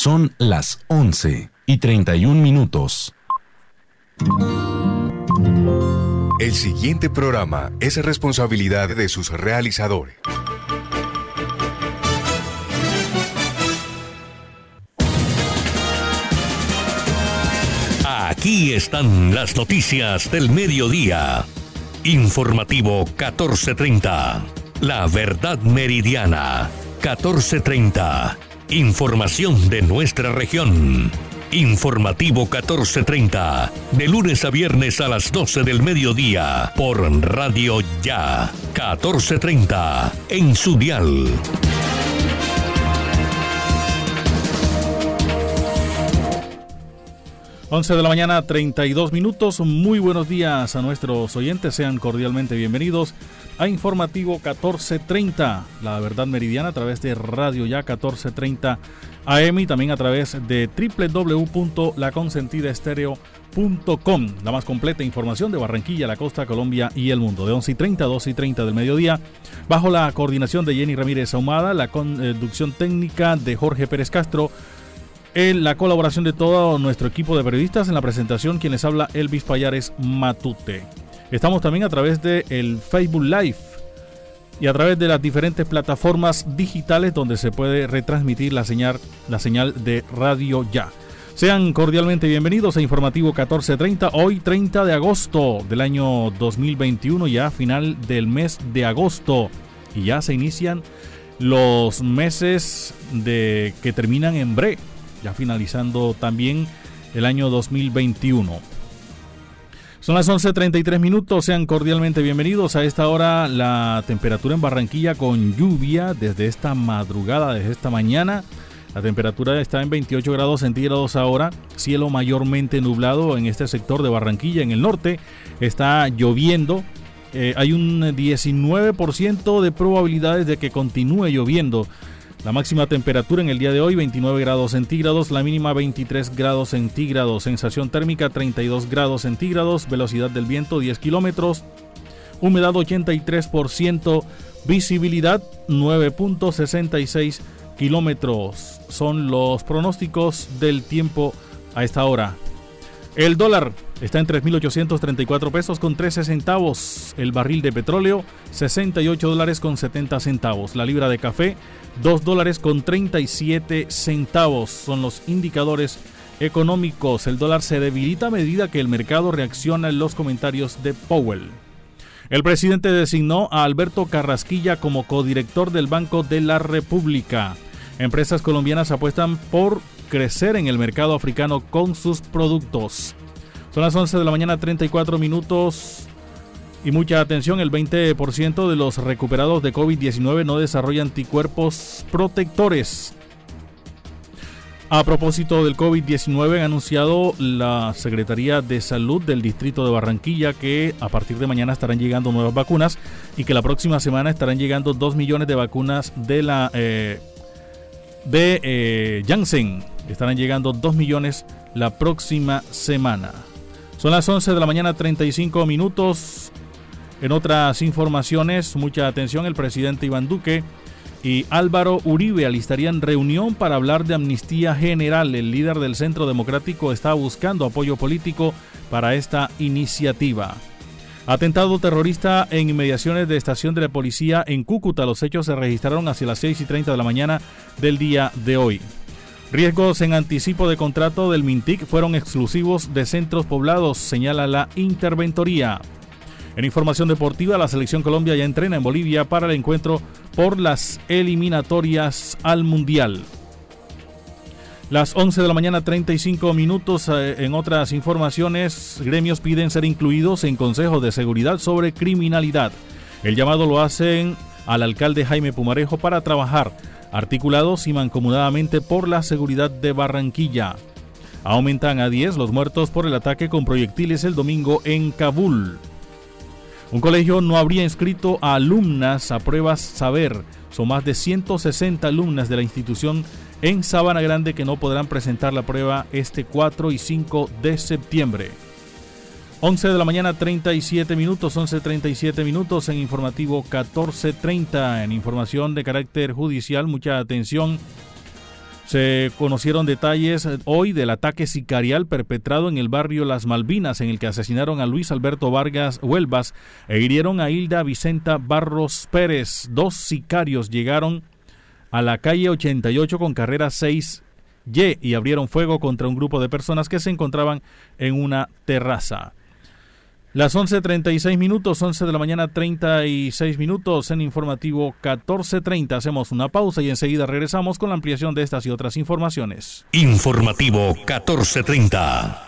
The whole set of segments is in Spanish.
Son las 11 y 31 minutos. El siguiente programa es responsabilidad de sus realizadores. Aquí están las noticias del mediodía. Informativo 1430. La verdad meridiana 1430. Información de nuestra región. Informativo 1430. De lunes a viernes a las 12 del mediodía. Por Radio Ya. 1430. En su dial. 11 de la mañana, 32 minutos. Muy buenos días a nuestros oyentes. Sean cordialmente bienvenidos a Informativo 1430, la verdad meridiana a través de Radio Ya 1430 AM y también a través de www.laconsentidaestereo.com. La más completa información de Barranquilla, la costa, Colombia y el mundo. De 11 y 30 a 12 y 30 del mediodía, bajo la coordinación de Jenny Ramírez Ahumada, la conducción técnica de Jorge Pérez Castro en la colaboración de todo nuestro equipo de periodistas en la presentación quien les habla Elvis Payares Matute. Estamos también a través de el Facebook Live y a través de las diferentes plataformas digitales donde se puede retransmitir la señal, la señal de Radio Ya. Sean cordialmente bienvenidos a Informativo 1430, hoy 30 de agosto del año 2021, ya final del mes de agosto. Y ya se inician los meses de que terminan en breve ya finalizando también el año 2021. Son las 11.33 minutos, sean cordialmente bienvenidos. A esta hora la temperatura en Barranquilla con lluvia desde esta madrugada, desde esta mañana. La temperatura está en 28 grados centígrados ahora, cielo mayormente nublado en este sector de Barranquilla, en el norte. Está lloviendo, eh, hay un 19% de probabilidades de que continúe lloviendo la máxima temperatura en el día de hoy 29 grados centígrados, la mínima 23 grados centígrados, sensación térmica 32 grados centígrados, velocidad del viento 10 kilómetros, humedad 83%, visibilidad 9.66 kilómetros. Son los pronósticos del tiempo a esta hora. El dólar está en 3.834 pesos con 13 centavos. El barril de petróleo, 68 dólares con 70 centavos. La libra de café, 2 dólares con 37 centavos. Son los indicadores económicos. El dólar se debilita a medida que el mercado reacciona en los comentarios de Powell. El presidente designó a Alberto Carrasquilla como codirector del Banco de la República. Empresas colombianas apuestan por crecer en el mercado africano con sus productos. Son las 11 de la mañana 34 minutos y mucha atención, el 20% de los recuperados de COVID-19 no desarrolla anticuerpos protectores. A propósito del COVID-19, ha anunciado la Secretaría de Salud del Distrito de Barranquilla que a partir de mañana estarán llegando nuevas vacunas y que la próxima semana estarán llegando 2 millones de vacunas de la eh, de eh, Janssen. Estarán llegando 2 millones la próxima semana. Son las 11 de la mañana 35 minutos. En otras informaciones, mucha atención, el presidente Iván Duque y Álvaro Uribe alistarían reunión para hablar de amnistía general. El líder del Centro Democrático está buscando apoyo político para esta iniciativa. Atentado terrorista en inmediaciones de estación de la policía en Cúcuta. Los hechos se registraron hacia las 6 y 30 de la mañana del día de hoy. Riesgos en anticipo de contrato del Mintic fueron exclusivos de centros poblados, señala la interventoría. En información deportiva, la selección Colombia ya entrena en Bolivia para el encuentro por las eliminatorias al Mundial. Las 11 de la mañana 35 minutos eh, en otras informaciones, gremios piden ser incluidos en consejos de seguridad sobre criminalidad. El llamado lo hacen al alcalde Jaime Pumarejo para trabajar articulados y mancomunadamente por la seguridad de Barranquilla. Aumentan a 10 los muertos por el ataque con proyectiles el domingo en Kabul. Un colegio no habría inscrito a alumnas a pruebas saber. Son más de 160 alumnas de la institución en Sabana Grande que no podrán presentar la prueba este 4 y 5 de septiembre. 11 de la mañana 37 minutos, 11.37 minutos en informativo 14.30 en información de carácter judicial. Mucha atención. Se conocieron detalles hoy del ataque sicarial perpetrado en el barrio Las Malvinas, en el que asesinaron a Luis Alberto Vargas Huelvas e hirieron a Hilda Vicenta Barros Pérez. Dos sicarios llegaron a la calle 88 con carrera 6Y y abrieron fuego contra un grupo de personas que se encontraban en una terraza. Las 11.36 minutos, 11 de la mañana 36 minutos en informativo 14.30. Hacemos una pausa y enseguida regresamos con la ampliación de estas y otras informaciones. Informativo 14.30.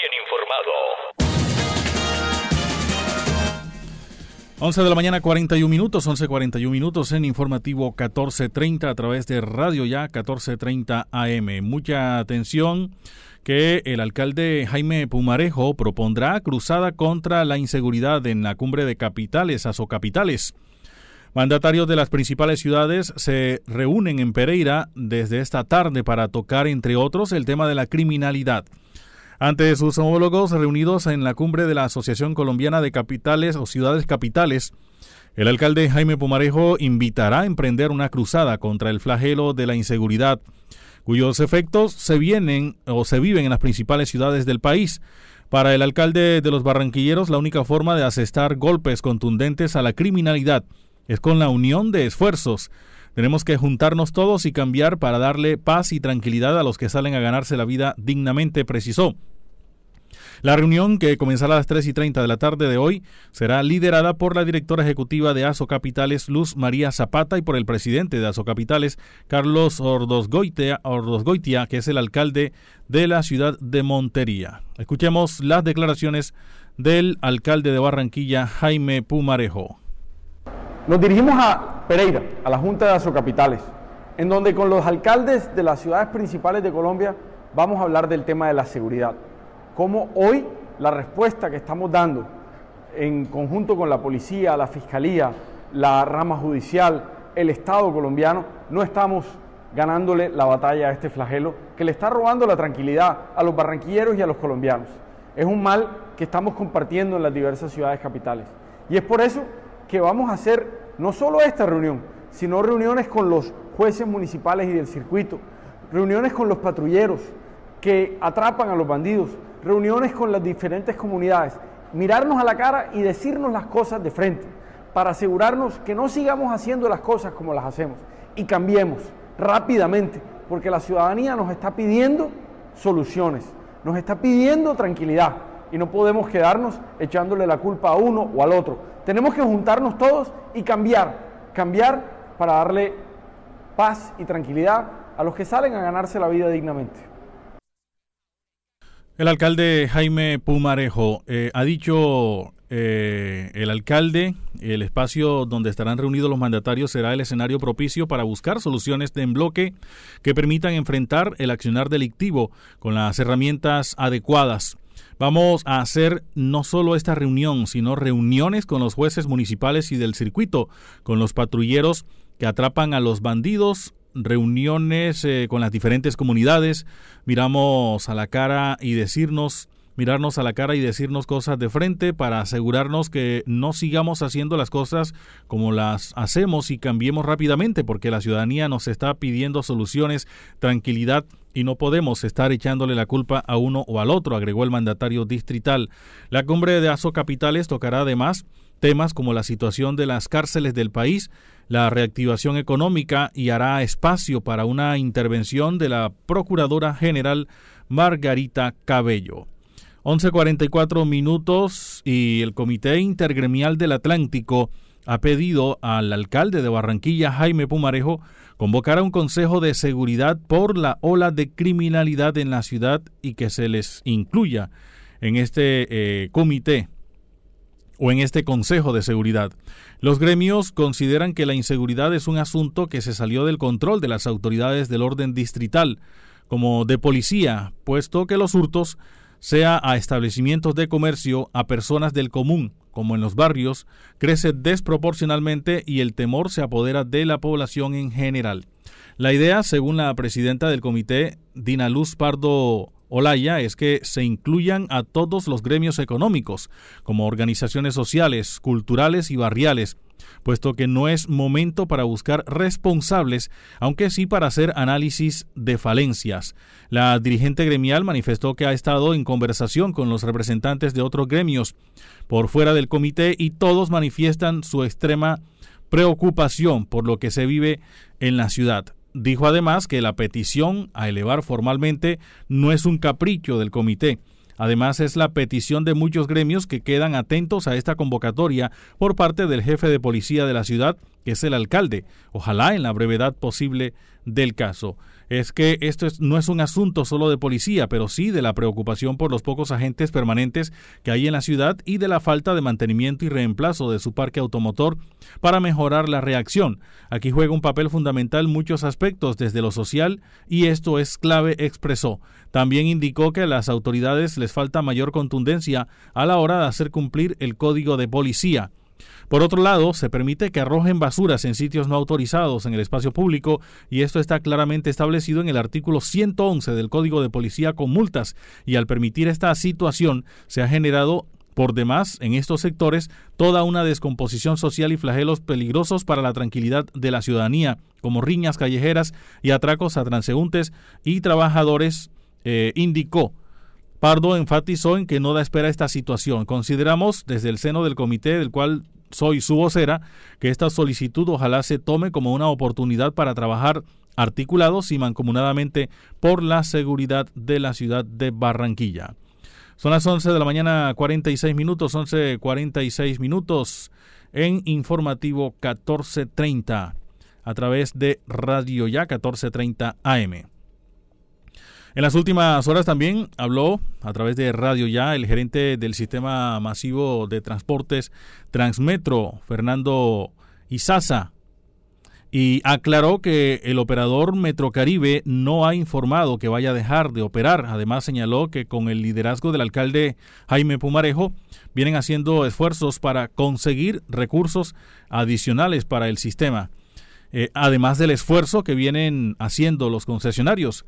11 de la mañana 41 minutos, 11.41 minutos en informativo 1430 a través de Radio Ya 1430 AM. Mucha atención que el alcalde Jaime Pumarejo propondrá cruzada contra la inseguridad en la cumbre de capitales, capitales. Mandatarios de las principales ciudades se reúnen en Pereira desde esta tarde para tocar, entre otros, el tema de la criminalidad. Ante sus homólogos reunidos en la cumbre de la Asociación Colombiana de Capitales o Ciudades Capitales, el alcalde Jaime Pumarejo invitará a emprender una cruzada contra el flagelo de la inseguridad, cuyos efectos se vienen o se viven en las principales ciudades del país, Para el alcalde de los Barranquilleros, la única forma de asestar golpes contundentes a la criminalidad es con la unión de esfuerzos. Tenemos que juntarnos todos y cambiar para darle paz y tranquilidad a los que salen a ganarse la vida dignamente, precisó. La reunión, que comenzará a las 3 y 30 de la tarde de hoy, será liderada por la directora ejecutiva de ASO Capitales, Luz María Zapata, y por el presidente de ASO Capitales, Carlos Ordosgoitia, que es el alcalde de la ciudad de Montería. Escuchemos las declaraciones del alcalde de Barranquilla, Jaime Pumarejo. Nos dirigimos a Pereira, a la Junta de ASO Capitales, en donde con los alcaldes de las ciudades principales de Colombia vamos a hablar del tema de la seguridad cómo hoy la respuesta que estamos dando en conjunto con la policía, la fiscalía, la rama judicial, el Estado colombiano, no estamos ganándole la batalla a este flagelo que le está robando la tranquilidad a los barranquilleros y a los colombianos. Es un mal que estamos compartiendo en las diversas ciudades capitales. Y es por eso que vamos a hacer no solo esta reunión, sino reuniones con los jueces municipales y del circuito, reuniones con los patrulleros que atrapan a los bandidos, reuniones con las diferentes comunidades, mirarnos a la cara y decirnos las cosas de frente, para asegurarnos que no sigamos haciendo las cosas como las hacemos y cambiemos rápidamente, porque la ciudadanía nos está pidiendo soluciones, nos está pidiendo tranquilidad y no podemos quedarnos echándole la culpa a uno o al otro. Tenemos que juntarnos todos y cambiar, cambiar para darle paz y tranquilidad a los que salen a ganarse la vida dignamente. El alcalde Jaime Pumarejo eh, ha dicho eh, el alcalde, el espacio donde estarán reunidos los mandatarios será el escenario propicio para buscar soluciones de en bloque que permitan enfrentar el accionar delictivo con las herramientas adecuadas. Vamos a hacer no solo esta reunión, sino reuniones con los jueces municipales y del circuito, con los patrulleros que atrapan a los bandidos reuniones eh, con las diferentes comunidades, miramos a la cara y decirnos, mirarnos a la cara y decirnos cosas de frente para asegurarnos que no sigamos haciendo las cosas como las hacemos y cambiemos rápidamente, porque la ciudadanía nos está pidiendo soluciones, tranquilidad y no podemos estar echándole la culpa a uno o al otro, agregó el mandatario distrital. La cumbre de ASO Capitales tocará además temas como la situación de las cárceles del país, la reactivación económica y hará espacio para una intervención de la Procuradora General Margarita Cabello. 11.44 minutos y el Comité Intergremial del Atlántico ha pedido al alcalde de Barranquilla, Jaime Pumarejo, convocar a un consejo de seguridad por la ola de criminalidad en la ciudad y que se les incluya en este eh, comité o en este Consejo de Seguridad. Los gremios consideran que la inseguridad es un asunto que se salió del control de las autoridades del orden distrital, como de policía, puesto que los hurtos, sea a establecimientos de comercio, a personas del común, como en los barrios, crece desproporcionalmente y el temor se apodera de la población en general. La idea, según la presidenta del comité, Dina Luz Pardo Olaya es que se incluyan a todos los gremios económicos, como organizaciones sociales, culturales y barriales, puesto que no es momento para buscar responsables, aunque sí para hacer análisis de falencias. La dirigente gremial manifestó que ha estado en conversación con los representantes de otros gremios por fuera del comité y todos manifiestan su extrema preocupación por lo que se vive en la ciudad. Dijo además que la petición a elevar formalmente no es un capricho del comité. Además, es la petición de muchos gremios que quedan atentos a esta convocatoria por parte del jefe de policía de la ciudad, que es el alcalde, ojalá en la brevedad posible del caso es que esto no es un asunto solo de policía, pero sí de la preocupación por los pocos agentes permanentes que hay en la ciudad y de la falta de mantenimiento y reemplazo de su parque automotor para mejorar la reacción. Aquí juega un papel fundamental muchos aspectos desde lo social y esto es clave, expresó. También indicó que a las autoridades les falta mayor contundencia a la hora de hacer cumplir el código de policía. Por otro lado, se permite que arrojen basuras en sitios no autorizados en el espacio público y esto está claramente establecido en el artículo 111 del Código de Policía con multas y al permitir esta situación se ha generado por demás, en estos sectores, toda una descomposición social y flagelos peligrosos para la tranquilidad de la ciudadanía, como riñas callejeras y atracos a transeúntes y trabajadores, eh, indicó Pardo enfatizó en que no da espera esta situación. Consideramos desde el seno del comité del cual soy su vocera que esta solicitud ojalá se tome como una oportunidad para trabajar articulados y mancomunadamente por la seguridad de la ciudad de Barranquilla. Son las 11 de la mañana 46 minutos, 11.46 minutos en informativo 1430 a través de Radio Ya 1430 AM. En las últimas horas también habló a través de Radio Ya el gerente del sistema masivo de transportes Transmetro, Fernando Izaza, y aclaró que el operador Metrocaribe no ha informado que vaya a dejar de operar. Además señaló que con el liderazgo del alcalde Jaime Pumarejo vienen haciendo esfuerzos para conseguir recursos adicionales para el sistema, eh, además del esfuerzo que vienen haciendo los concesionarios.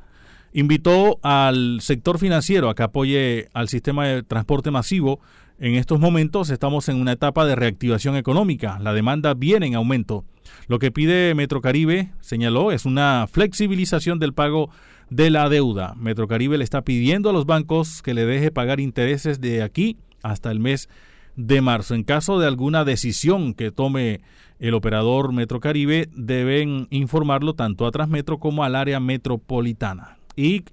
Invitó al sector financiero a que apoye al sistema de transporte masivo. En estos momentos estamos en una etapa de reactivación económica. La demanda viene en aumento. Lo que pide Metrocaribe, señaló, es una flexibilización del pago de la deuda. Metrocaribe le está pidiendo a los bancos que le deje pagar intereses de aquí hasta el mes de marzo. En caso de alguna decisión que tome el operador Metrocaribe, deben informarlo tanto a Transmetro como al área metropolitana. Y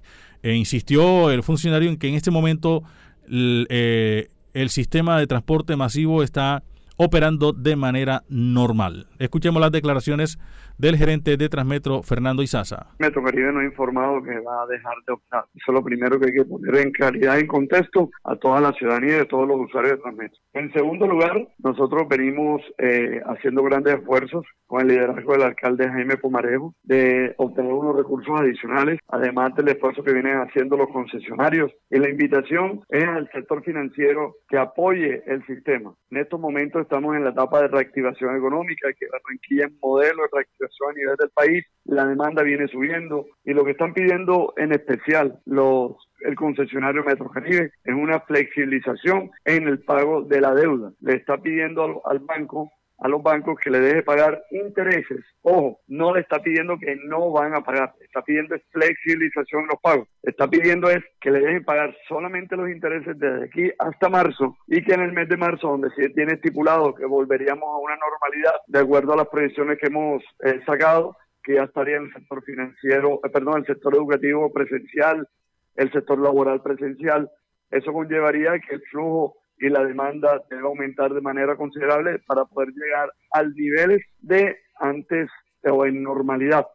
e insistió el funcionario en que en este momento eh, el sistema de transporte masivo está operando de manera normal. Escuchemos las declaraciones del gerente de Transmetro, Fernando Izaza. Metro Caribe nos ha informado que va a dejar de optar. Eso es lo primero que hay que poner en claridad y contexto a toda la ciudadanía y de todos los usuarios de Transmetro. En segundo lugar, nosotros venimos eh, haciendo grandes esfuerzos con el liderazgo del alcalde Jaime Pomarejo de obtener unos recursos adicionales, además del esfuerzo que vienen haciendo los concesionarios. Y la invitación es al sector financiero que apoye el sistema. En estos momentos estamos en la etapa de reactivación económica, que Barranquilla es modelo de reactivación a nivel del país, la demanda viene subiendo y lo que están pidiendo en especial los el concesionario Metro Caribe es una flexibilización en el pago de la deuda. Le está pidiendo al, al banco a los bancos que le deje pagar intereses. Ojo, no le está pidiendo que no van a pagar, está pidiendo flexibilización en los pagos. Está pidiendo es que le dejen pagar solamente los intereses desde aquí hasta marzo y que en el mes de marzo, donde se tiene estipulado que volveríamos a una normalidad de acuerdo a las proyecciones que hemos eh, sacado, que ya estaría en el sector financiero, eh, perdón, el sector educativo presencial, el sector laboral presencial. Eso conllevaría que el flujo y la demanda debe aumentar de manera considerable para poder llegar al niveles de antes o en normalidad.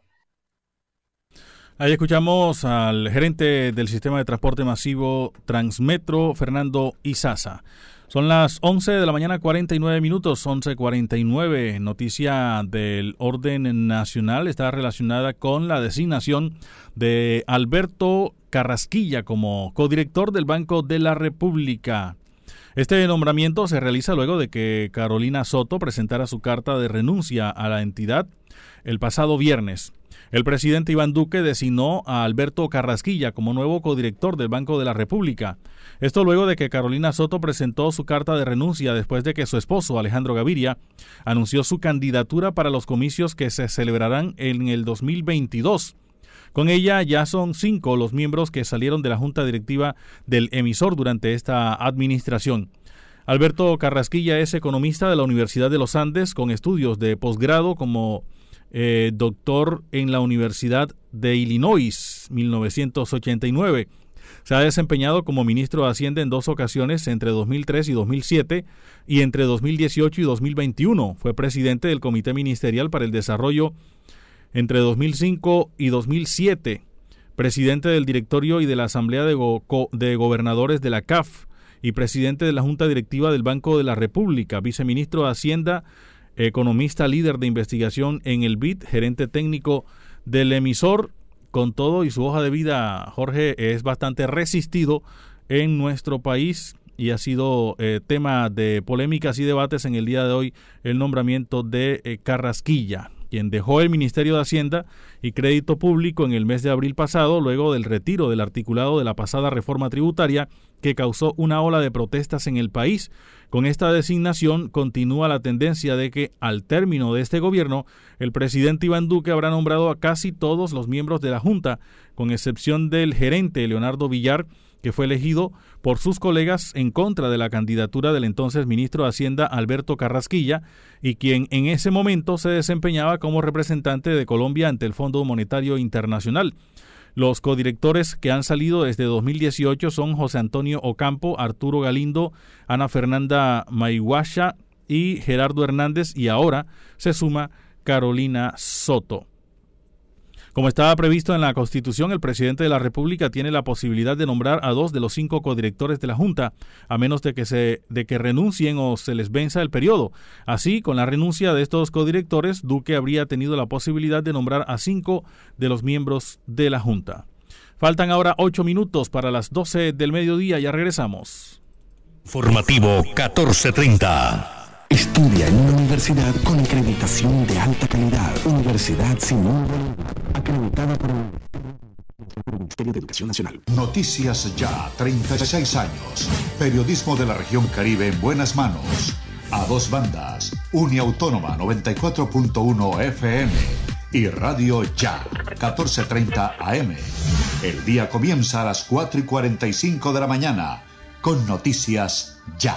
Ahí escuchamos al gerente del sistema de transporte masivo Transmetro, Fernando Izaza. Son las 11 de la mañana 49 minutos, 11.49. Noticia del orden nacional está relacionada con la designación de Alberto Carrasquilla como codirector del Banco de la República. Este nombramiento se realiza luego de que Carolina Soto presentara su carta de renuncia a la entidad el pasado viernes. El presidente Iván Duque designó a Alberto Carrasquilla como nuevo codirector del Banco de la República. Esto luego de que Carolina Soto presentó su carta de renuncia después de que su esposo Alejandro Gaviria anunció su candidatura para los comicios que se celebrarán en el 2022. Con ella ya son cinco los miembros que salieron de la junta directiva del emisor durante esta administración. Alberto Carrasquilla es economista de la Universidad de los Andes con estudios de posgrado como eh, doctor en la Universidad de Illinois, 1989. Se ha desempeñado como ministro de Hacienda en dos ocasiones entre 2003 y 2007 y entre 2018 y 2021. Fue presidente del Comité Ministerial para el Desarrollo entre 2005 y 2007, presidente del directorio y de la Asamblea de, de Gobernadores de la CAF y presidente de la Junta Directiva del Banco de la República, viceministro de Hacienda, economista líder de investigación en el BID, gerente técnico del emisor. Con todo y su hoja de vida, Jorge es bastante resistido en nuestro país y ha sido eh, tema de polémicas y debates en el día de hoy el nombramiento de eh, Carrasquilla quien dejó el Ministerio de Hacienda y Crédito Público en el mes de abril pasado, luego del retiro del articulado de la pasada reforma tributaria que causó una ola de protestas en el país. Con esta designación continúa la tendencia de que al término de este gobierno, el presidente Iván Duque habrá nombrado a casi todos los miembros de la Junta, con excepción del gerente Leonardo Villar, que fue elegido por sus colegas en contra de la candidatura del entonces ministro de Hacienda Alberto Carrasquilla y quien en ese momento se desempeñaba como representante de Colombia ante el Fondo Monetario Internacional. Los codirectores que han salido desde 2018 son José Antonio Ocampo, Arturo Galindo, Ana Fernanda Maiguasha y Gerardo Hernández y ahora se suma Carolina Soto. Como estaba previsto en la Constitución, el presidente de la República tiene la posibilidad de nombrar a dos de los cinco codirectores de la Junta, a menos de que, se, de que renuncien o se les venza el periodo. Así, con la renuncia de estos codirectores, Duque habría tenido la posibilidad de nombrar a cinco de los miembros de la Junta. Faltan ahora ocho minutos para las doce del mediodía, ya regresamos. Formativo 1430. Estudia en una universidad con acreditación de alta calidad. Universidad Simón Bolívar. Acreditada por el Ministerio de Educación Nacional. Noticias Ya, 36 años. Periodismo de la región Caribe en buenas manos. A dos bandas. Uniautónoma 94.1 FM y Radio Ya, 1430 AM. El día comienza a las 4 y 45 de la mañana con Noticias Ya.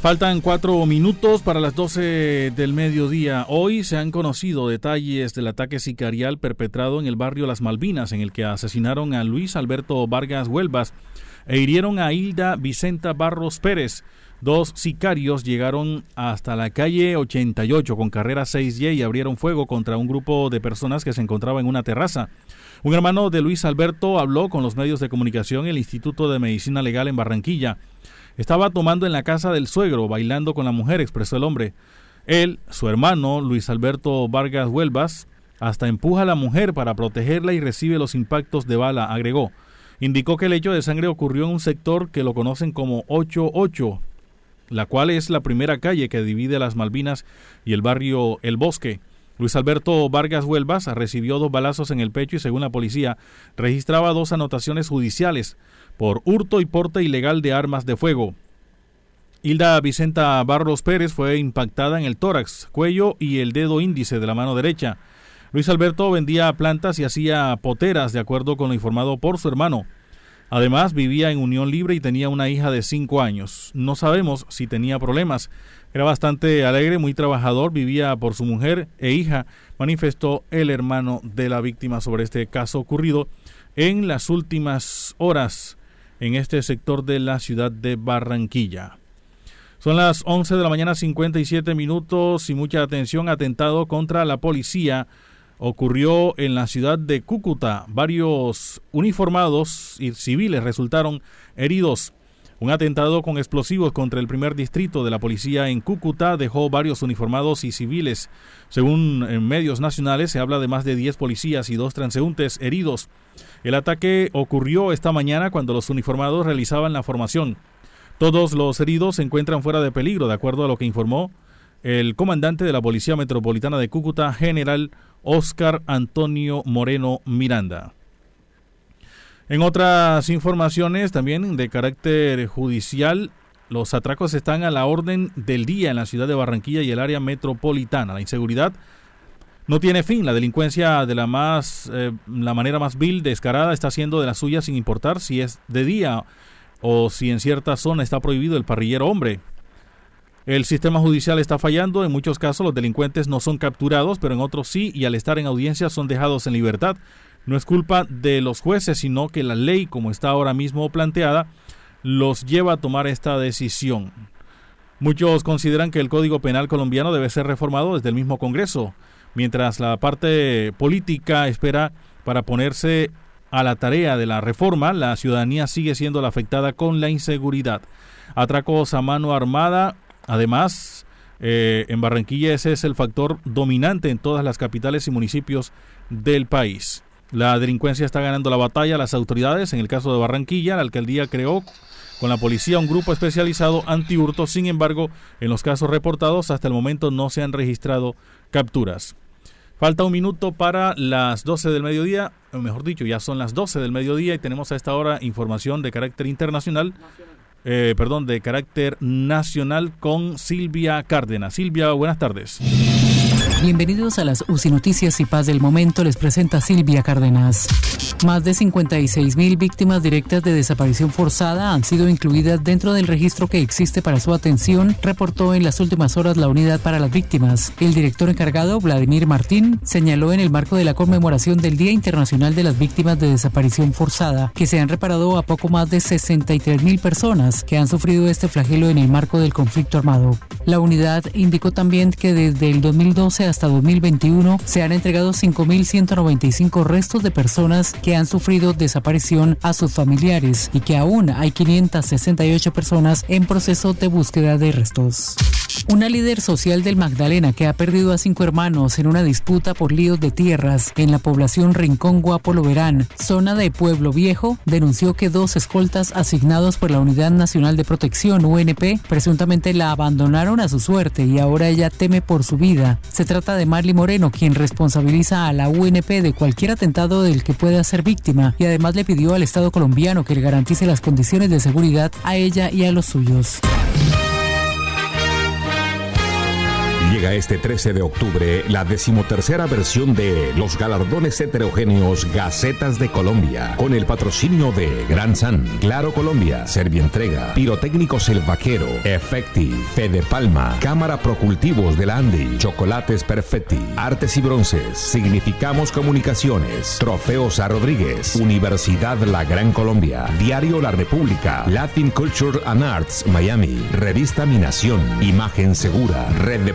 Faltan cuatro minutos para las 12 del mediodía. Hoy se han conocido detalles del ataque sicarial perpetrado en el barrio Las Malvinas, en el que asesinaron a Luis Alberto Vargas Huelvas e hirieron a Hilda Vicenta Barros Pérez. Dos sicarios llegaron hasta la calle 88 con carrera 6Y y abrieron fuego contra un grupo de personas que se encontraba en una terraza. Un hermano de Luis Alberto habló con los medios de comunicación el Instituto de Medicina Legal en Barranquilla. Estaba tomando en la casa del suegro, bailando con la mujer, expresó el hombre. Él, su hermano, Luis Alberto Vargas Huelvas, hasta empuja a la mujer para protegerla y recibe los impactos de bala, agregó. indicó que el hecho de sangre ocurrió en un sector que lo conocen como 88, la cual es la primera calle que divide las Malvinas y el barrio El Bosque. Luis Alberto Vargas Huelvas recibió dos balazos en el pecho y según la policía registraba dos anotaciones judiciales por hurto y porte ilegal de armas de fuego. Hilda Vicenta Barros Pérez fue impactada en el tórax, cuello y el dedo índice de la mano derecha. Luis Alberto vendía plantas y hacía poteras, de acuerdo con lo informado por su hermano. Además, vivía en unión libre y tenía una hija de cinco años. No sabemos si tenía problemas. Era bastante alegre, muy trabajador, vivía por su mujer e hija, manifestó el hermano de la víctima sobre este caso ocurrido en las últimas horas en este sector de la ciudad de Barranquilla. Son las 11 de la mañana 57 minutos y mucha atención. Atentado contra la policía ocurrió en la ciudad de Cúcuta. Varios uniformados y civiles resultaron heridos. Un atentado con explosivos contra el primer distrito de la policía en Cúcuta dejó varios uniformados y civiles. Según medios nacionales, se habla de más de 10 policías y dos transeúntes heridos. El ataque ocurrió esta mañana cuando los uniformados realizaban la formación. Todos los heridos se encuentran fuera de peligro, de acuerdo a lo que informó el comandante de la Policía Metropolitana de Cúcuta, general Oscar Antonio Moreno Miranda. En otras informaciones también de carácter judicial, los atracos están a la orden del día en la ciudad de Barranquilla y el área metropolitana. La inseguridad no tiene fin. La delincuencia de la más eh, la manera más vil, descarada, está haciendo de la suya sin importar si es de día o si en cierta zona está prohibido el parrillero hombre. El sistema judicial está fallando, en muchos casos los delincuentes no son capturados, pero en otros sí, y al estar en audiencia son dejados en libertad. No es culpa de los jueces, sino que la ley, como está ahora mismo planteada, los lleva a tomar esta decisión. Muchos consideran que el Código Penal colombiano debe ser reformado desde el mismo Congreso, mientras la parte política espera para ponerse a la tarea de la reforma, la ciudadanía sigue siendo la afectada con la inseguridad. Atracos a mano armada, además, eh, en Barranquilla ese es el factor dominante en todas las capitales y municipios del país. La delincuencia está ganando la batalla. Las autoridades, en el caso de Barranquilla, la alcaldía creó con la policía un grupo especializado anti-hurto. Sin embargo, en los casos reportados, hasta el momento no se han registrado capturas. Falta un minuto para las 12 del mediodía, mejor dicho, ya son las 12 del mediodía y tenemos a esta hora información de carácter internacional, eh, perdón, de carácter nacional con Silvia Cárdenas. Silvia, buenas tardes. Bienvenidos a las UCI Noticias y Paz del Momento, les presenta Silvia Cárdenas. Más de 56 mil víctimas directas de desaparición forzada han sido incluidas dentro del registro que existe para su atención, reportó en las últimas horas la Unidad para las Víctimas. El director encargado, Vladimir Martín, señaló en el marco de la conmemoración del Día Internacional de las Víctimas de Desaparición Forzada que se han reparado a poco más de 63 mil personas que han sufrido este flagelo en el marco del conflicto armado. La unidad indicó también que desde el 2012 hasta 2021 se han entregado 5.195 restos de personas que han sufrido desaparición a sus familiares y que aún hay 568 personas en proceso de búsqueda de restos. Una líder social del Magdalena que ha perdido a cinco hermanos en una disputa por líos de tierras en la población Rincón Guapolo Verán, zona de Pueblo Viejo, denunció que dos escoltas asignados por la Unidad Nacional de Protección UNP presuntamente la abandonaron a su suerte y ahora ella teme por su vida. Se trata de Marley Moreno, quien responsabiliza a la UNP de cualquier atentado del que pueda ser víctima y además le pidió al Estado colombiano que le garantice las condiciones de seguridad a ella y a los suyos. Llega este 13 de octubre la decimotercera versión de los galardones heterogéneos Gacetas de Colombia, con el patrocinio de Gran San, Claro Colombia, Servientrega, Pirotécnicos El Vaquero, Effective, Fede Palma, Cámara Procultivos del Andy, Chocolates Perfetti, Artes y Bronces, Significamos Comunicaciones, Trofeos a Rodríguez, Universidad La Gran Colombia, Diario La República, Latin Culture and Arts Miami, Revista Mi Nación, Imagen Segura, Red de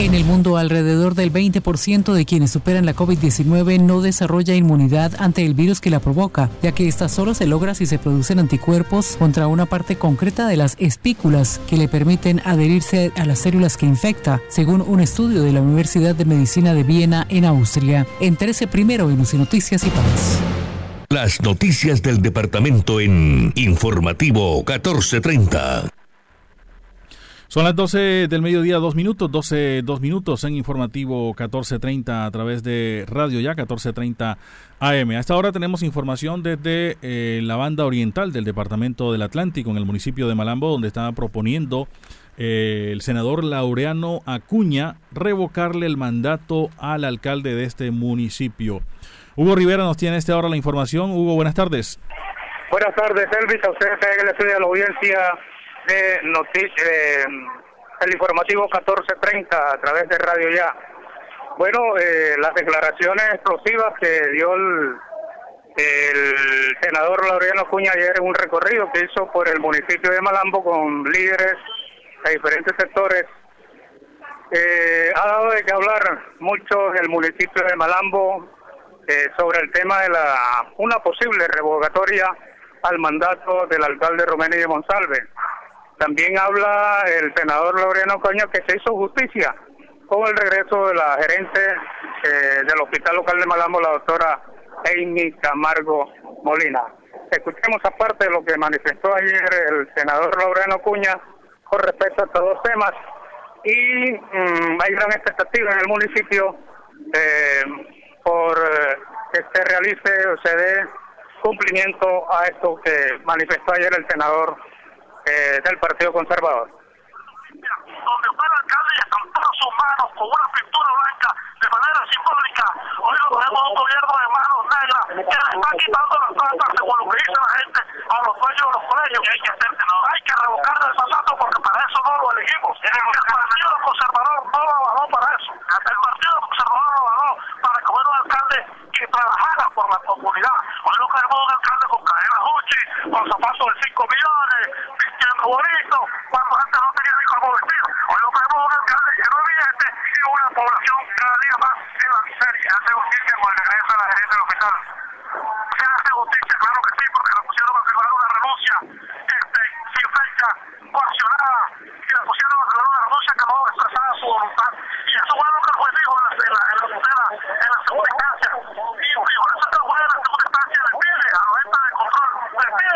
En el mundo, alrededor del 20% de quienes superan la COVID-19 no desarrolla inmunidad ante el virus que la provoca, ya que esta solo se logra si se producen anticuerpos contra una parte concreta de las espículas que le permiten adherirse a las células que infecta, según un estudio de la Universidad de Medicina de Viena en Austria. Entérese primero en UCI Noticias y Paz. Las noticias del departamento en Informativo 1430. Son las 12 del mediodía, dos minutos, 12, dos minutos en informativo 1430 a través de Radio Ya 1430 AM. A esta hora tenemos información desde eh, la banda oriental del Departamento del Atlántico, en el municipio de Malambo, donde estaba proponiendo eh, el senador Laureano Acuña revocarle el mandato al alcalde de este municipio. Hugo Rivera nos tiene a esta hora la información. Hugo, buenas tardes. Buenas tardes, Elvis. A ustedes de la audiencia de noticias, el informativo 1430 a través de Radio Ya. Bueno, eh, las declaraciones explosivas que dio el, el senador Laureano Cuña ayer en un recorrido que hizo por el municipio de Malambo con líderes de diferentes sectores, eh, ha dado de que hablar mucho el municipio de Malambo eh, sobre el tema de la una posible revocatoria al mandato del alcalde Roménigo de Monsalve. También habla el senador Laureano Coño que se hizo justicia con el regreso de la gerente eh, del Hospital Local de Malambo, la doctora Amy Camargo Molina. Escuchemos aparte lo que manifestó ayer el senador Laureano Cuña con respecto a estos dos temas y mm, hay gran expectativa en el municipio eh, por eh, que se realice o se dé cumplimiento a esto que manifestó ayer el senador eh, del Partido Conservador. Donde fue el alcalde y estampó sus manos con una pintura blanca de manera simbólica. Hoy lo tenemos un gobierno de manos negras que le está quitando las plantas, según lo que dice la gente, a los dueños de los colegios. hay que hacer, no? Hay que revocar el mandato porque para eso no lo elegimos. El Partido Conservador no lo avaló para eso. El Partido Conservador lo avaló para que hubiera un alcalde que trabajara por la comunidad. Hoy queremos un alcalde con cadenas Gucci, con zapatos de 5 millones, vistiendo bonito, cuando antes no tenía ni cómo vestir. Hoy queremos un alcalde lleno de billetes y una población cada día más en la miseria. Hace justicia con el regreso a la gerencia del hospital. Se hace justicia, claro que sí, porque la pusieron a firmar una renuncia este, sin fecha, coaccionada, y la pusieron a firmar una renuncia que no expresaba su voluntad. Y eso fue lo que el juez dijo en la, en la, en tutela, en la segunda instancia. Y, y por eso que el juez en la segunda instancia le pide a los entes de control, le pide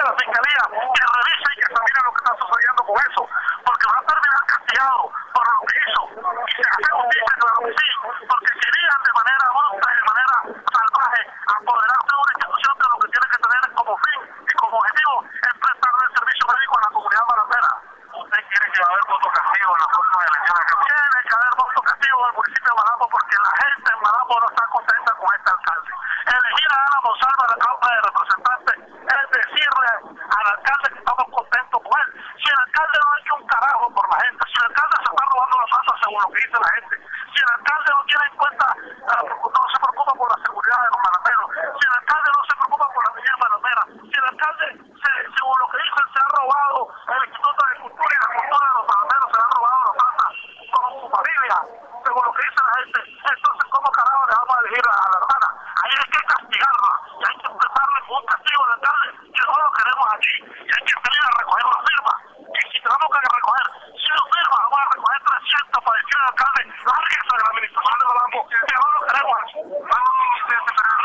a la fiscalía que revise y que examine lo que está sucediendo con eso, porque va a terminar castigado por lo que hizo. Y se hace justicia, claro que sí, porque querían de manera bruta y de manera salvaje apoderarse de una institución que lo que tiene que tener como fin y como objetivo es prestar el servicio médico a la comunidad malandera. ¿Usted quiere que va a haber voto castigo en las próximas elecciones? Tiene que haber voto castigo en el municipio de Malambo porque la gente en Malambo no está contenta con este alcalde. Elegir a Ana Monsalva a la Cámara de Representantes es decirle al alcalde que estamos contentos con él. Si el alcalde no ha hecho un carajo por la gente, si el alcalde se está robando la plata según lo que dice la gente, si el alcalde no tiene en cuenta, no se preocupa por la seguridad de los malanderos, si el alcalde no se preocupa por la niña malandera, si el alcalde, se, según lo que dice, él se ha robado el Instituto de Cultura y la Cultura de los malanderos, se ha robado la plata con su familia, según lo que dice la gente, entonces ¿cómo carajo le vamos a elegir a, a la hermana? Ahí hay que castigarla y hay que empezarle con un castigo al alcalde que no lo queremos aquí y hay que venir a recoger las firmas y si tenemos que recoger 100 firmas vamos a recoger 300 para decir al alcalde lárguese de la administración de Malambo que no lo queremos aquí vamos,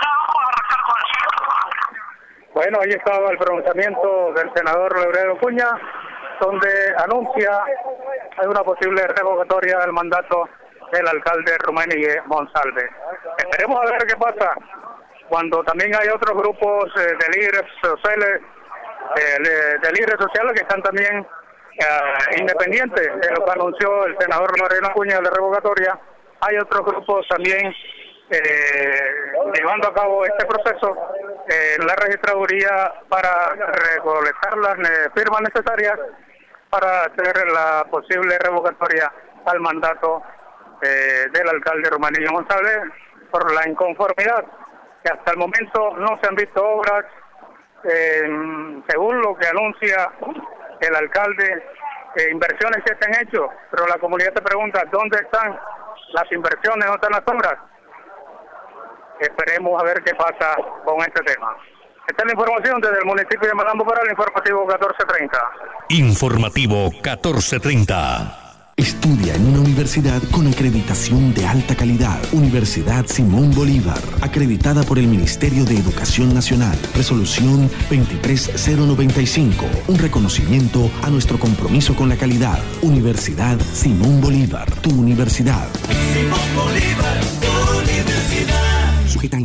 vamos a arrancar con eso Bueno, ahí estaba el pronunciamiento del senador Laureano Cuña, donde anuncia hay una posible revocatoria del mandato del alcalde Rumenigue Monsalve. Esperemos a ver qué pasa cuando también hay otros grupos eh, de líderes sociales, eh, de, de líderes sociales que están también eh, independientes de lo que anunció el senador Laureano Cuña de la revocatoria. Hay otros grupos también eh, llevando a cabo este proceso en la registraduría para recolectar las eh, firmas necesarias para hacer la posible revocatoria al mandato eh, del alcalde Romanillo González por la inconformidad que hasta el momento no se han visto obras eh, según lo que anuncia el alcalde eh, inversiones que se han hecho pero la comunidad te pregunta dónde están las inversiones, no están las obras. Esperemos a ver qué pasa con este tema. Esta es la información desde el municipio de Malambo para el informativo 1430. Informativo 1430. Estudia en una universidad con acreditación de alta calidad. Universidad Simón Bolívar, acreditada por el Ministerio de Educación Nacional. Resolución 23095. Un reconocimiento a nuestro compromiso con la calidad. Universidad Simón Bolívar, tu universidad. Simón Bolívar,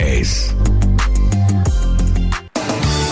10.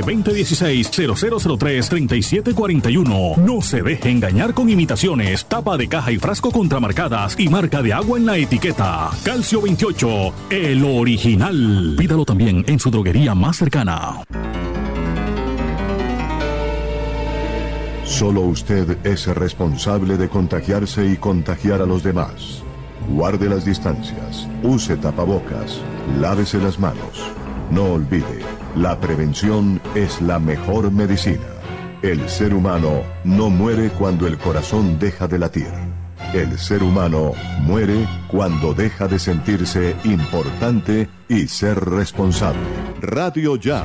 2016-0003-3741. No se deje engañar con imitaciones, tapa de caja y frasco contramarcadas y marca de agua en la etiqueta. Calcio 28, el original. Pídalo también en su droguería más cercana. Solo usted es responsable de contagiarse y contagiar a los demás. Guarde las distancias, use tapabocas, lávese las manos. No olvide, la prevención es la mejor medicina. El ser humano no muere cuando el corazón deja de latir. El ser humano muere cuando deja de sentirse importante y ser responsable. Radio Ya.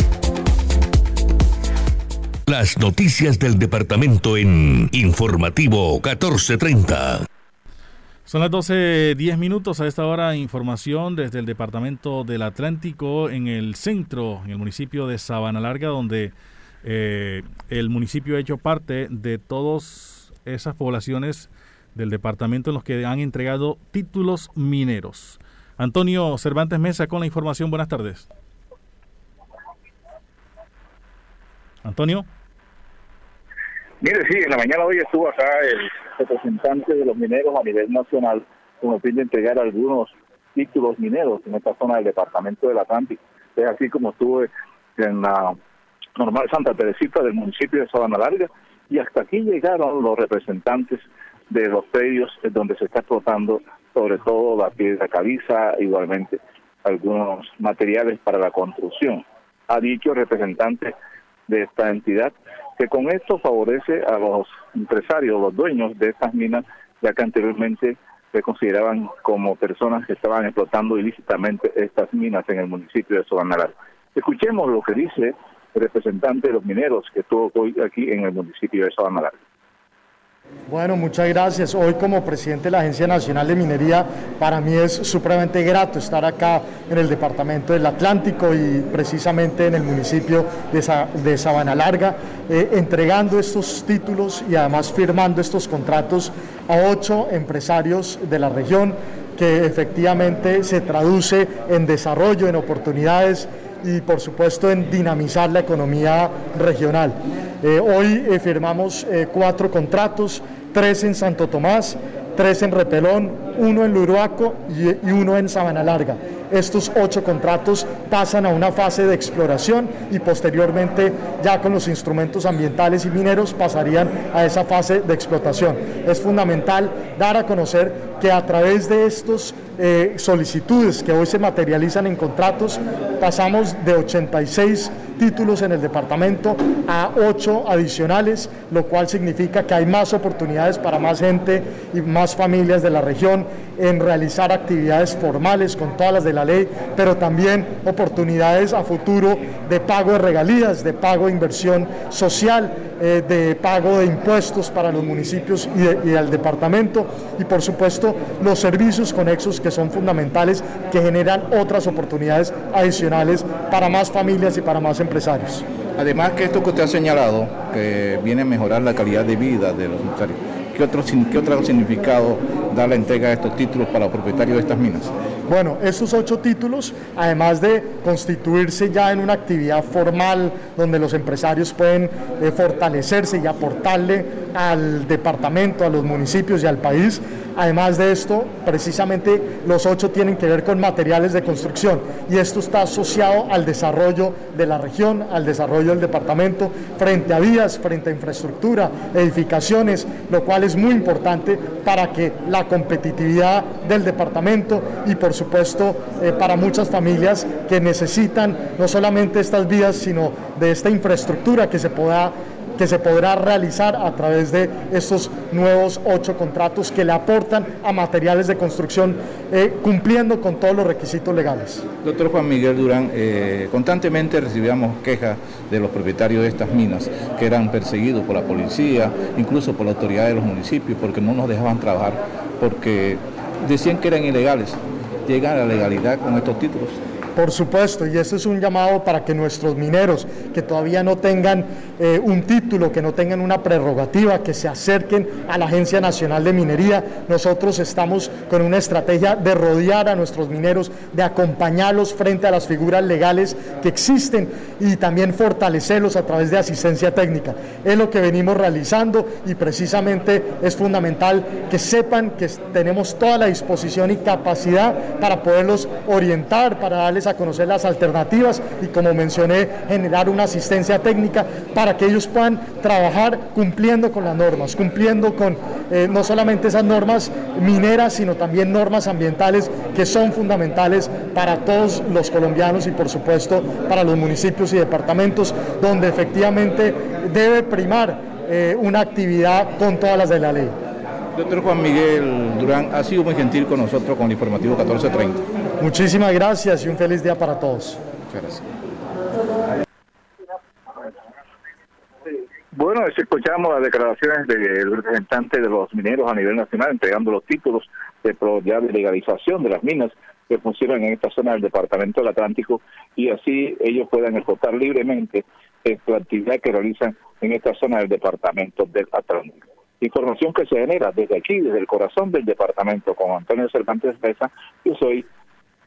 Las noticias del departamento en Informativo 1430. Son las 12.10 minutos a esta hora. Información desde el Departamento del Atlántico en el centro, en el municipio de Sabana Larga, donde eh, el municipio ha hecho parte de todas esas poblaciones del departamento en los que han entregado títulos mineros. Antonio Cervantes Mesa con la información. Buenas tardes. Antonio. Mire, sí, en la mañana hoy estuvo acá el representante de los mineros a nivel nacional con el fin de entregar algunos títulos mineros en esta zona del departamento del Atlántico. Es así como estuve en la normal Santa Teresita del municipio de Sabana Larga y hasta aquí llegaron los representantes de los predios donde se está explotando sobre todo la piedra caliza, igualmente algunos materiales para la construcción. Ha dicho representante de esta entidad que con esto favorece a los empresarios, los dueños de estas minas, ya que anteriormente se consideraban como personas que estaban explotando ilícitamente estas minas en el municipio de Sobanalar. Escuchemos lo que dice el representante de los mineros que estuvo hoy aquí en el municipio de Sobanalar. Bueno, muchas gracias. Hoy como presidente de la Agencia Nacional de Minería, para mí es supremamente grato estar acá en el Departamento del Atlántico y precisamente en el municipio de, Sa de Sabana Larga, eh, entregando estos títulos y además firmando estos contratos a ocho empresarios de la región que efectivamente se traduce en desarrollo, en oportunidades y por supuesto en dinamizar la economía regional. Eh, hoy eh, firmamos eh, cuatro contratos, tres en Santo Tomás, tres en Repelón, uno en Luruaco y, y uno en Sabana Larga. Estos ocho contratos pasan a una fase de exploración y posteriormente ya con los instrumentos ambientales y mineros pasarían a esa fase de explotación. Es fundamental dar a conocer que a través de estos eh, solicitudes que hoy se materializan en contratos pasamos de 86 títulos en el departamento a 8 adicionales, lo cual significa que hay más oportunidades para más gente y más familias de la región en realizar actividades formales con todas las de la ley, pero también oportunidades a futuro de pago de regalías, de pago de inversión social, eh, de pago de impuestos para los municipios y, de, al departamento y por supuesto los servicios conexos que son fundamentales que generan otras oportunidades adicionales para más familias y para más empresarios. Además que esto que usted ha señalado, que viene a mejorar la calidad de vida de los empresarios, ¿qué otro, qué otro significado da la entrega de estos títulos para los propietarios de estas minas? Bueno, estos ocho títulos, además de constituirse ya en una actividad formal donde los empresarios pueden eh, fortalecerse y aportarle al departamento, a los municipios y al país, además de esto, precisamente los ocho tienen que ver con materiales de construcción y esto está asociado al desarrollo de la región, al desarrollo del departamento, frente a vías, frente a infraestructura, edificaciones, lo cual es muy importante para que la competitividad del departamento y por supuesto eh, para muchas familias que necesitan no solamente estas vías, sino de esta infraestructura que se que se podrá realizar a través de estos nuevos ocho contratos que le aportan a materiales de construcción eh, cumpliendo con todos los requisitos legales. Doctor Juan Miguel Durán, eh, constantemente recibíamos quejas de los propietarios de estas minas que eran perseguidos por la policía, incluso por la autoridad de los municipios, porque no nos dejaban trabajar, porque decían que eran ilegales. ¿Llegan a la legalidad con estos títulos? Por supuesto, y este es un llamado para que nuestros mineros que todavía no tengan eh, un título, que no tengan una prerrogativa, que se acerquen a la Agencia Nacional de Minería. Nosotros estamos con una estrategia de rodear a nuestros mineros, de acompañarlos frente a las figuras legales que existen y también fortalecerlos a través de asistencia técnica. Es lo que venimos realizando y precisamente es fundamental que sepan que tenemos toda la disposición y capacidad para poderlos orientar, para darles a conocer las alternativas y como mencioné, generar una asistencia técnica para que ellos puedan trabajar cumpliendo con las normas, cumpliendo con eh, no solamente esas normas mineras, sino también normas ambientales que son fundamentales para todos los colombianos y por supuesto para los municipios y departamentos donde efectivamente debe primar eh, una actividad con todas las de la ley. Doctor Juan Miguel Durán ha sido muy gentil con nosotros con el informativo 1430. Muchísimas gracias y un feliz día para todos. Gracias. Bueno, escuchamos las declaraciones del representante de los mineros a nivel nacional entregando los títulos de ya de legalización de las minas que funcionan en esta zona del Departamento del Atlántico y así ellos puedan explotar libremente la actividad que realizan en esta zona del Departamento del Atlántico. Información que se genera desde aquí, desde el corazón del departamento, con Antonio Cervantes Mesa, yo soy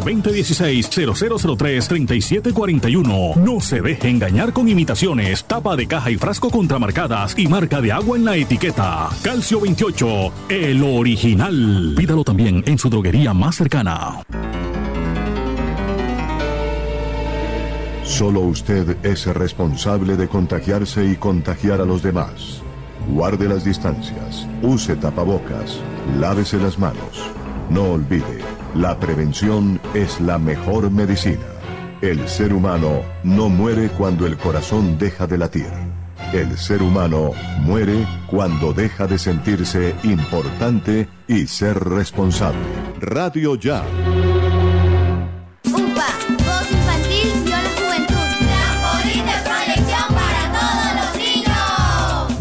2016-0003-3741. No se deje engañar con imitaciones, tapa de caja y frasco contramarcadas y marca de agua en la etiqueta. Calcio 28, el original. Pídalo también en su droguería más cercana. Solo usted es responsable de contagiarse y contagiar a los demás. Guarde las distancias, use tapabocas, lávese las manos. No olvide, la prevención es la mejor medicina. El ser humano no muere cuando el corazón deja de latir. El ser humano muere cuando deja de sentirse importante y ser responsable. Radio Ya.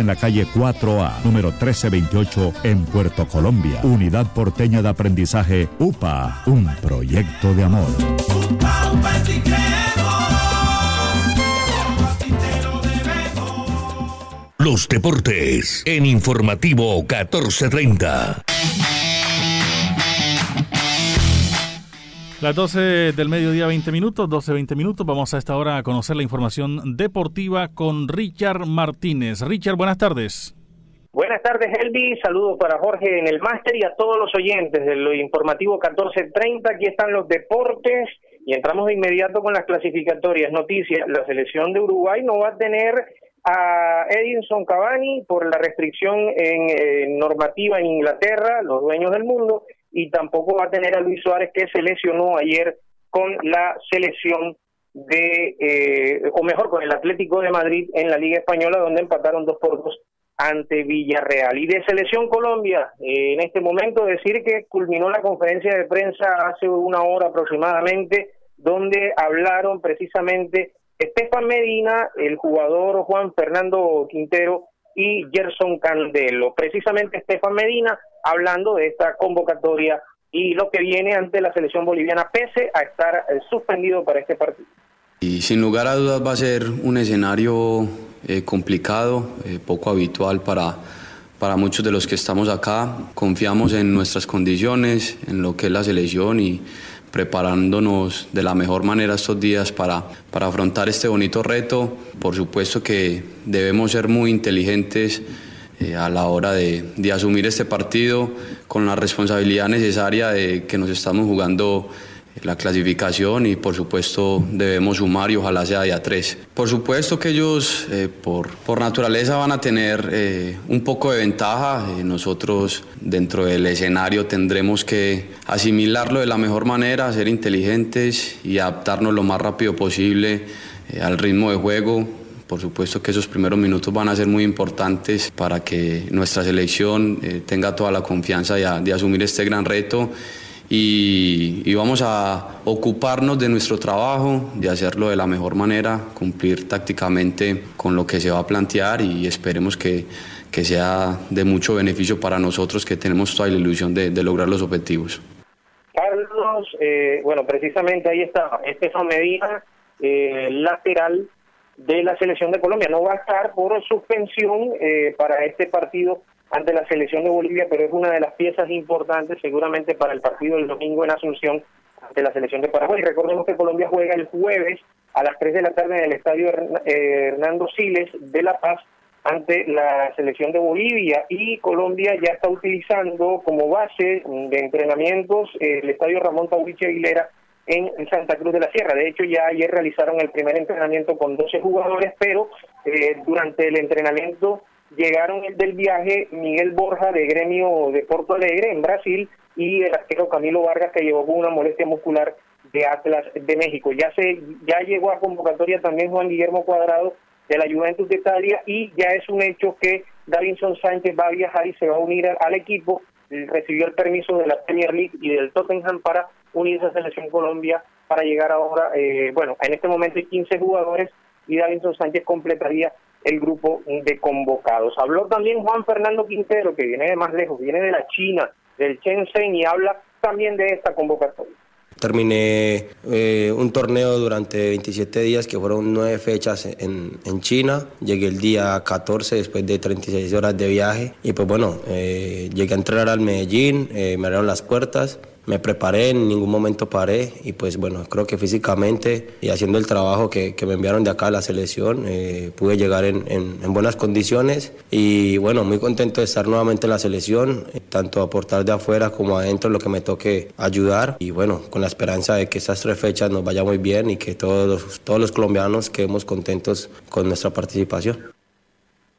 en la calle 4A, número 1328, en Puerto Colombia. Unidad Porteña de Aprendizaje UPA, un proyecto de amor. Los deportes en informativo 1430. Las 12 del mediodía, 20 minutos, 12, 20 minutos. Vamos a esta hora a conocer la información deportiva con Richard Martínez. Richard, buenas tardes. Buenas tardes, Elvi. Saludos para Jorge en el máster y a todos los oyentes de lo informativo 1430. Aquí están los deportes y entramos de inmediato con las clasificatorias. Noticias: la selección de Uruguay no va a tener a Edinson Cavani por la restricción en eh, normativa en Inglaterra, los dueños del mundo, y tampoco va a tener a Luis Suárez que se lesionó ayer con la selección de, eh, o mejor, con el Atlético de Madrid en la Liga Española, donde empataron dos por dos ante Villarreal. Y de Selección Colombia, eh, en este momento decir que culminó la conferencia de prensa hace una hora aproximadamente, donde hablaron precisamente Estefan Medina, el jugador Juan Fernando Quintero y Gerson Candelo. Precisamente Estefan Medina hablando de esta convocatoria y lo que viene ante la selección boliviana, pese a estar eh, suspendido para este partido. Y sin lugar a dudas va a ser un escenario eh, complicado, eh, poco habitual para, para muchos de los que estamos acá. Confiamos en nuestras condiciones, en lo que es la selección y preparándonos de la mejor manera estos días para, para afrontar este bonito reto. Por supuesto que debemos ser muy inteligentes eh, a la hora de, de asumir este partido con la responsabilidad necesaria de que nos estamos jugando la clasificación y por supuesto debemos sumar y ojalá sea de a tres. Por supuesto que ellos eh, por, por naturaleza van a tener eh, un poco de ventaja, Eh, nosotros dentro del escenario tendremos que asimilarlo de la mejor manera, ser inteligentes y adaptarnos lo más rápido posible eh, al ritmo de juego. Por supuesto que esos primeros minutos van a ser muy importantes para que nuestra selección tenga toda la confianza de, de asumir este gran reto y, vamos a ocuparnos de nuestro trabajo, de hacerlo de la mejor manera, cumplir tácticamente con lo que se va a plantear y esperemos que, que sea de mucho beneficio para nosotros que tenemos toda la ilusión de, de lograr los objetivos. Carl minutos, eh, bueno, precisamente ahí está Estefan Medina, eh, lateral de la selección de Colombia. No va a estar por suspensión eh, para este partido ante la selección de Bolivia, pero es una de las piezas importantes seguramente para el partido del domingo en Asunción ante la selección de Paraguay. Recordemos que Colombia juega el jueves a las 3 de la tarde en el estadio Hernando Siles de La Paz ante la selección de Bolivia y Colombia ya está utilizando como base de entrenamientos el estadio Ramón Tauriche Aguilera en Santa Cruz de la Sierra. De hecho, ya ayer realizaron el primer entrenamiento con 12 jugadores, pero eh, durante el entrenamiento llegaron el del viaje Miguel Borja de Gremio de Porto Alegre en Brasil y el arquero Camilo Vargas que llevó con una molestia muscular de Atlas de México. Ya se ya llegó a convocatoria también Juan Guillermo Cuadrado de la Juventus de Italia y ya es un hecho que Davinson Sánchez va a viajar y se va a unir al equipo. Recibió el permiso de la Premier League y del Tottenham para unirse a Selección Colombia para llegar ahora, eh, bueno, en este momento hay 15 jugadores y Davinson Sánchez completaría el grupo de convocados. Habló también Juan Fernando Quintero, que viene de más lejos, viene de la China, del Shenzhen y habla también de esta convocatoria. Terminé eh, un torneo durante 27 días, que fueron nueve fechas en, en, China. Llegué el día 14 después de 36 horas de viaje. Y pues bueno, eh, llegué a entrenar al Medellín, eh, me abrieron las puertas me preparé, en ningún momento paré y pues bueno, creo que físicamente y haciendo el trabajo que, me enviaron de acá a la selección, eh, pude llegar en, en, buenas condiciones y bueno, muy contento de estar nuevamente en la selección, eh, tanto aportar de afuera como adentro lo que me toque ayudar y bueno, con la esperanza de que estas tres fechas nos vaya muy bien y que todos los, todos los colombianos quedemos contentos con nuestra participación.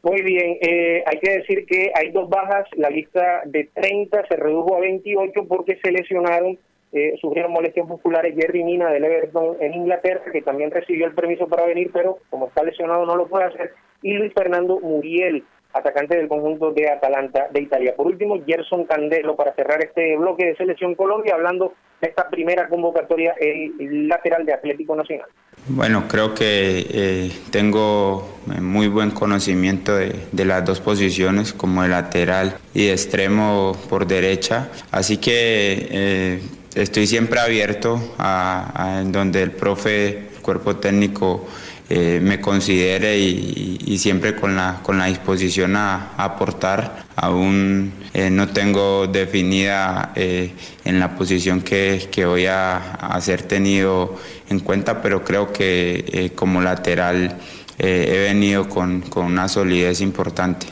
Muy bien, eh, hay que decir que hay dos bajas, la lista de 30 se redujo a 28 porque se lesionaron, eh, sufrieron molestias musculares Jerry Mina del Everton en Inglaterra, que también recibió el permiso para venir, pero como está lesionado no lo puede hacer, y Luis Fernando Muriel, atacante del conjunto de Atalanta de Italia. Por último, Gerson Candelo para cerrar este bloque de Selección Colombia, hablando esta primera convocatoria, el lateral de Atlético Nacional. Bueno, creo que eh, tengo eh, muy buen conocimiento de, las dos posiciones, como de lateral y de extremo por derecha. Así que eh, estoy siempre abierto a, donde el profe, el cuerpo técnico, me considere y, siempre con la, con la disposición a, aportar. Aún no tengo definida en la posición que, que voy a, a ser tenido en cuenta, pero creo que eh, como lateral eh, he venido con, con, una solidez importante.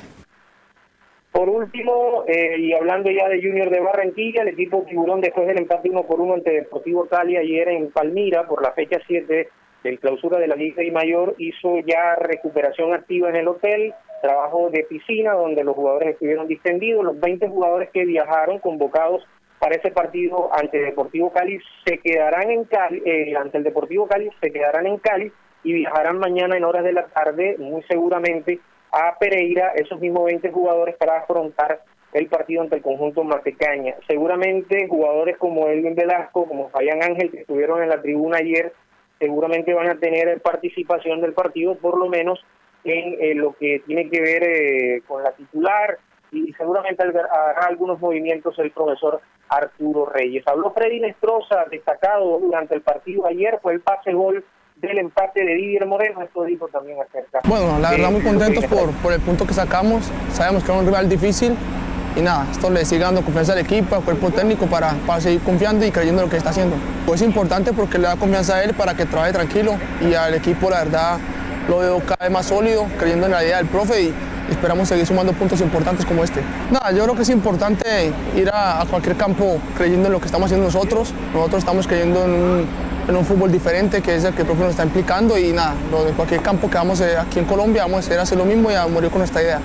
Por último, eh, y hablando ya de Junior de Barranquilla, el equipo Tiburón después del empate 1 por 1 ante Deportivo Cali ayer en Palmira por la fecha 7 del clausura de la Liga y Mayor hizo ya recuperación activa en el hotel, trabajo de piscina donde los jugadores estuvieron distendidos, los 20 jugadores que viajaron convocados para ese partido ante Deportivo Cali se quedarán en Cali, eh, ante el Deportivo Cali se quedarán en Cali y viajarán mañana en horas de la tarde, muy seguramente, a Pereira, esos mismos 20 jugadores para afrontar el partido ante el conjunto Matecaña. Seguramente jugadores como Edwin Velasco, como Fabián Ángel, que estuvieron en la tribuna ayer, seguramente van a tener participación del partido, por lo menos en eh, lo que tiene que ver eh, con la titular, y seguramente hará algunos movimientos el profesor Arturo Reyes. Habló Freddy Nestroza, destacado durante el partido ayer, fue el pase gol del empate de Didier Moreno, esto dijo también acerca. Bueno, la verdad muy contentos por, por el punto que sacamos, sabemos que era un rival difícil y nada, esto le sigue dando confianza al equipo, al cuerpo técnico para, para seguir confiando y creyendo en lo que está haciendo. Pues es importante porque le da confianza a él para que trabaje tranquilo y al equipo la verdad lo veo cada vez más sólido, creyendo en la idea del profe y esperamos seguir sumando puntos importantes como este. Nada, yo creo que es importante ir a, cualquier campo creyendo en lo que estamos haciendo nosotros. Nosotros estamos creyendo en un, en un fútbol diferente que es el que el profe nos está implicando y nada, lo de cualquier campo que vamos aquí en Colombia vamos a hacer lo mismo y a morir con esta idea.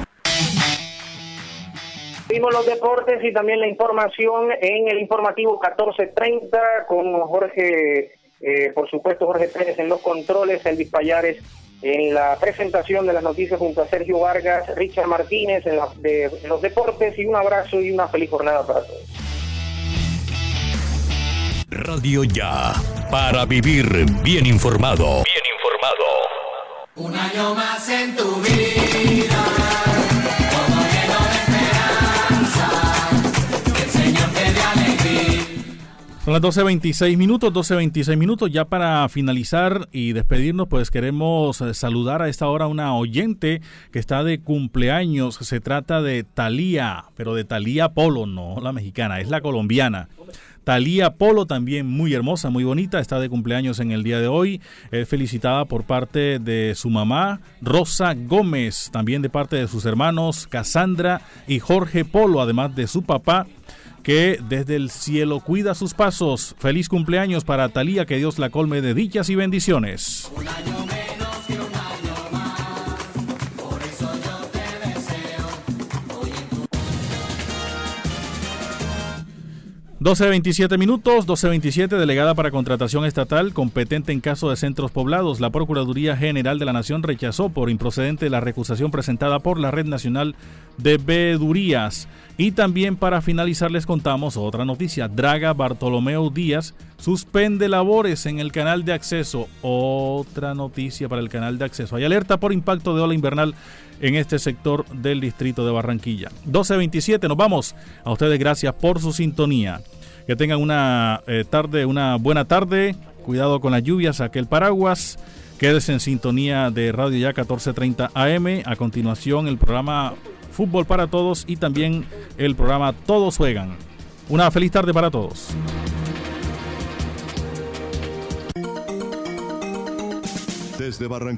Vimos los deportes y también la información en el informativo 1430 con Jorge, eh, por supuesto Jorge Pérez en los controles, Elvis Payares en la presentación de las noticias junto a Sergio Vargas, Richard Martínez en, de, los deportes y un abrazo y una feliz jornada para todos. Radio Ya, para vivir bien informado. Bien informado. Un año más Son las 12.26 minutos, 12.26 minutos. Ya para finalizar y despedirnos, pues queremos eh, saludar a esta hora una oyente que está de cumpleaños. Se trata de Talía, pero de Talía Polo, no la mexicana, es la colombiana. Talía Polo, también muy hermosa, muy bonita, está de cumpleaños en el día de hoy. Es felicitada por parte de su mamá, Rosa Gómez, también de parte de sus hermanos, Cassandra y Jorge Polo, además de su papá que desde el cielo cuida sus pasos. Feliz cumpleaños para Talía, que Dios la colme de dichas y bendiciones. 12.27 minutos, 12.27, delegada para contratación estatal, competente en caso de centros poblados. La Procuraduría General de la Nación rechazó por improcedente la recusación presentada por la Red Nacional de Veedurías. Y también para finalizar les contamos otra noticia. Draga Bartolomeo Díaz suspende labores en el canal de acceso. Otra noticia para el canal de acceso. Hay alerta por impacto de ola invernal en este sector del distrito de Barranquilla. 12.27, nos vamos. A ustedes gracias por su sintonía. Que tengan una eh, tarde, una buena tarde. Cuidado con las lluvias, saque el paraguas. Quédese en sintonía de Radio Ya 1430 AM. A continuación, el programa Fútbol para Todos y también el programa Todos Juegan. Una feliz tarde para todos. Desde Barranquilla.